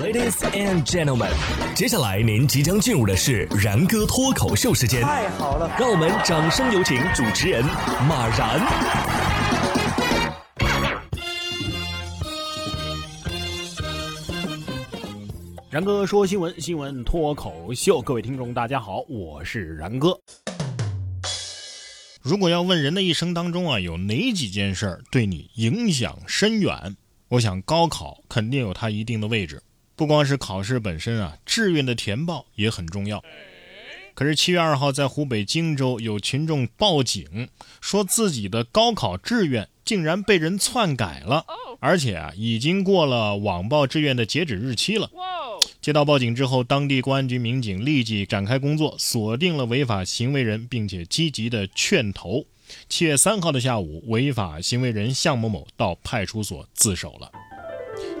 Ladies and gentlemen，接下来您即将进入的是然哥脱口秀时间。太好了，让我们掌声有请主持人马然。然哥说新闻，新闻脱口秀，各位听众大家好，我是然哥。如果要问人的一生当中啊，有哪几件事儿对你影响深远？我想高考肯定有它一定的位置。不光是考试本身啊，志愿的填报也很重要。可是七月二号在湖北荆州有群众报警，说自己的高考志愿竟然被人篡改了，而且啊已经过了网报志愿的截止日期了。接到报警之后，当地公安局民警立即展开工作，锁定了违法行为人，并且积极的劝投。七月三号的下午，违法行为人向某某到派出所自首了。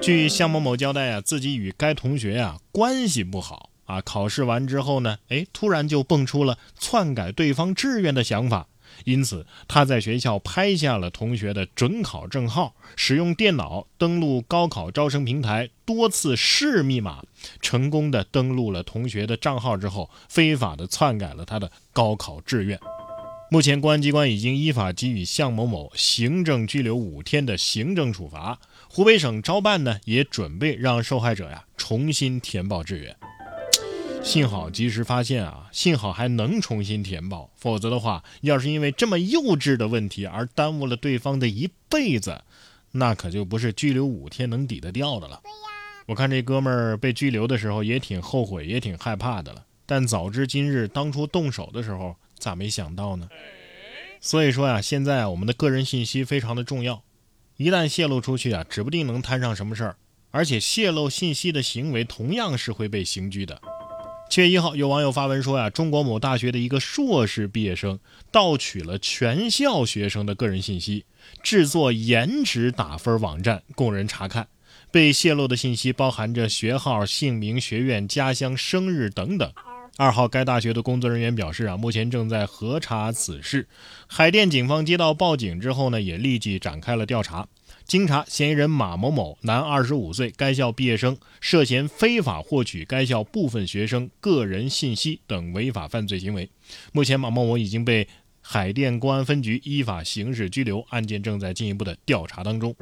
据向某某交代啊，自己与该同学啊关系不好啊，考试完之后呢，哎，突然就蹦出了篡改对方志愿的想法。因此，他在学校拍下了同学的准考证号，使用电脑登录高考招生平台，多次试密码，成功的登录了同学的账号之后，非法的篡改了他的高考志愿。目前，公安机关已经依法给予向某某行政拘留五天的行政处罚。湖北省招办呢，也准备让受害者呀重新填报志愿。幸好及时发现啊，幸好还能重新填报，否则的话，要是因为这么幼稚的问题而耽误了对方的一辈子，那可就不是拘留五天能抵得掉的了。我看这哥们儿被拘留的时候也挺后悔，也挺害怕的了。但早知今日，当初动手的时候咋没想到呢？所以说呀，现在啊，我们的个人信息非常的重要，一旦泄露出去啊，指不定能摊上什么事儿。而且泄露信息的行为同样是会被刑拘的。七月一号，有网友发文说呀，中国某大学的一个硕士毕业生盗取了全校学生的个人信息，制作颜值打分网站供人查看。被泄露的信息包含着学号、姓名、学院、家乡、生日等等。二号，该大学的工作人员表示啊，目前正在核查此事。海淀警方接到报警之后呢，也立即展开了调查。经查，嫌疑人马某某，男，二十五岁，该校毕业生，涉嫌非法获取该校部分学生个人信息等违法犯罪行为。目前，马某某已经被海淀公安分局依法刑事拘留，案件正在进一步的调查当中。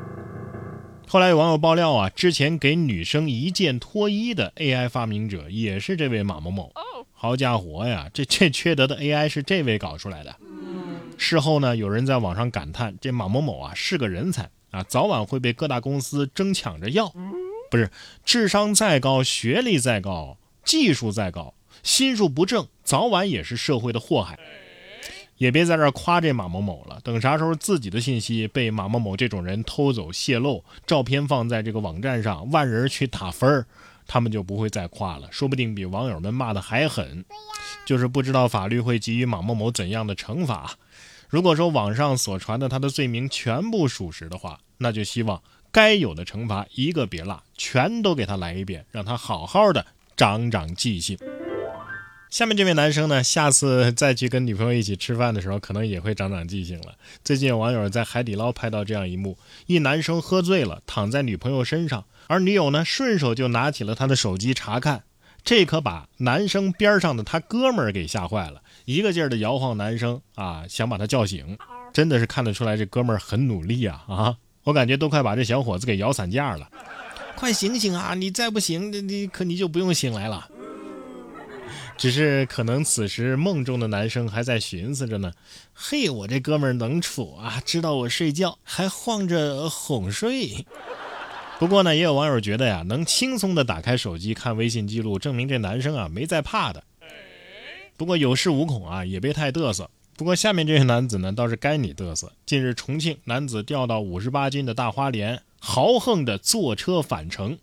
后来有网友爆料啊，之前给女生一键脱衣的 AI 发明者也是这位马某某。好家伙呀，这这缺德的 AI 是这位搞出来的。事后呢，有人在网上感叹，这马某某啊是个人才。啊，早晚会被各大公司争抢着要。不是，智商再高，学历再高，技术再高，心术不正，早晚也是社会的祸害。也别在这夸这马某某了，等啥时候自己的信息被马某某这种人偷走泄露，照片放在这个网站上，万人去打分儿，他们就不会再夸了，说不定比网友们骂的还狠。就是不知道法律会给予马某某怎样的惩罚。如果说网上所传的他的罪名全部属实的话，那就希望该有的惩罚一个别落，全都给他来一遍，让他好好的长长记性。下面这位男生呢，下次再去跟女朋友一起吃饭的时候，可能也会长长记性了。最近有网友在海底捞拍到这样一幕：一男生喝醉了，躺在女朋友身上，而女友呢，顺手就拿起了他的手机查看，这可把男生边上的他哥们儿给吓坏了。一个劲儿的摇晃男生啊，想把他叫醒，真的是看得出来这哥们儿很努力啊啊！我感觉都快把这小伙子给摇散架了，快醒醒啊！你再不醒，你你可你就不用醒来了。只是可能此时梦中的男生还在寻思着呢，嘿，我这哥们儿能处啊，知道我睡觉还晃着哄睡。不过呢，也有网友觉得呀，能轻松的打开手机看微信记录，证明这男生啊没在怕的。不过有恃无恐啊，也别太嘚瑟。不过下面这位男子呢，倒是该你嘚瑟。近日，重庆男子钓到五十八斤的大花鲢，豪横的坐车返程。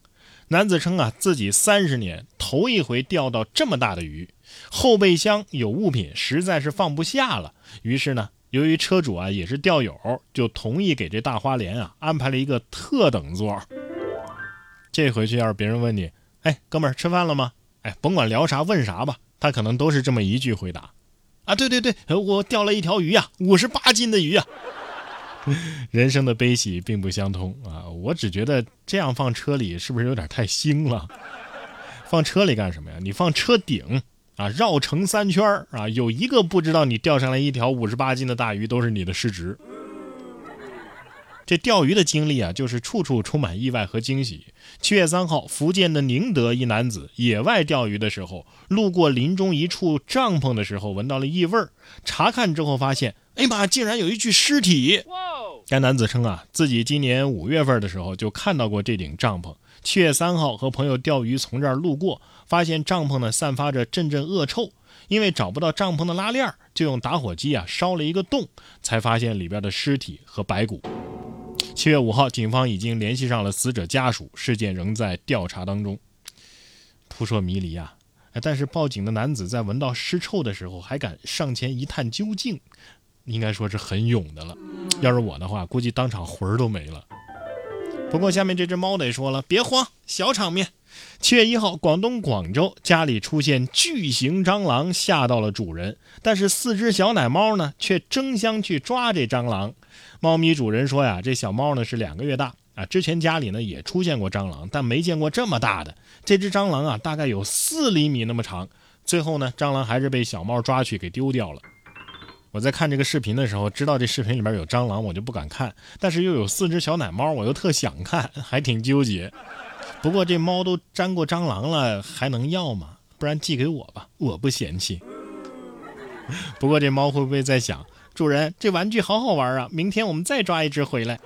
男子称啊，自己三十年头一回钓到这么大的鱼，后备箱有物品，实在是放不下了。于是呢，由于车主啊也是钓友，就同意给这大花鲢啊安排了一个特等座。这回去要是别人问你，哎，哥们儿吃饭了吗？哎，甭管聊啥问啥吧。他可能都是这么一句回答，啊，对对对，我钓了一条鱼呀，五十八斤的鱼啊。人生的悲喜并不相通啊！我只觉得这样放车里是不是有点太腥了？放车里干什么呀？你放车顶啊，绕城三圈啊，有一个不知道你钓上来一条五十八斤的大鱼都是你的失职。这钓鱼的经历啊，就是处处充满意外和惊喜。七月三号，福建的宁德一男子野外钓鱼的时候，路过林中一处帐篷的时候，闻到了异味儿，查看之后发现，哎呀妈，竟然有一具尸体！该男子称啊，自己今年五月份的时候就看到过这顶帐篷。七月三号和朋友钓鱼，从这儿路过，发现帐篷呢散发着阵阵恶臭，因为找不到帐篷的拉链，就用打火机啊烧了一个洞，才发现里边的尸体和白骨。七月五号，警方已经联系上了死者家属，事件仍在调查当中。扑朔迷离啊！但是报警的男子在闻到尸臭的时候还敢上前一探究竟，应该说是很勇的了。要是我的话，估计当场魂儿都没了。不过下面这只猫得说了，别慌，小场面。七月一号，广东广州家里出现巨型蟑螂，吓到了主人。但是四只小奶猫呢，却争相去抓这蟑螂。猫咪主人说呀，这小猫呢是两个月大啊，之前家里呢也出现过蟑螂，但没见过这么大的。这只蟑螂啊，大概有四厘米那么长。最后呢，蟑螂还是被小猫抓去给丢掉了。我在看这个视频的时候，知道这视频里边有蟑螂，我就不敢看；但是又有四只小奶猫，我又特想看，还挺纠结。不过这猫都粘过蟑螂了，还能要吗？不然寄给我吧，我不嫌弃。不过这猫会不会在想，主人这玩具好好玩啊？明天我们再抓一只回来。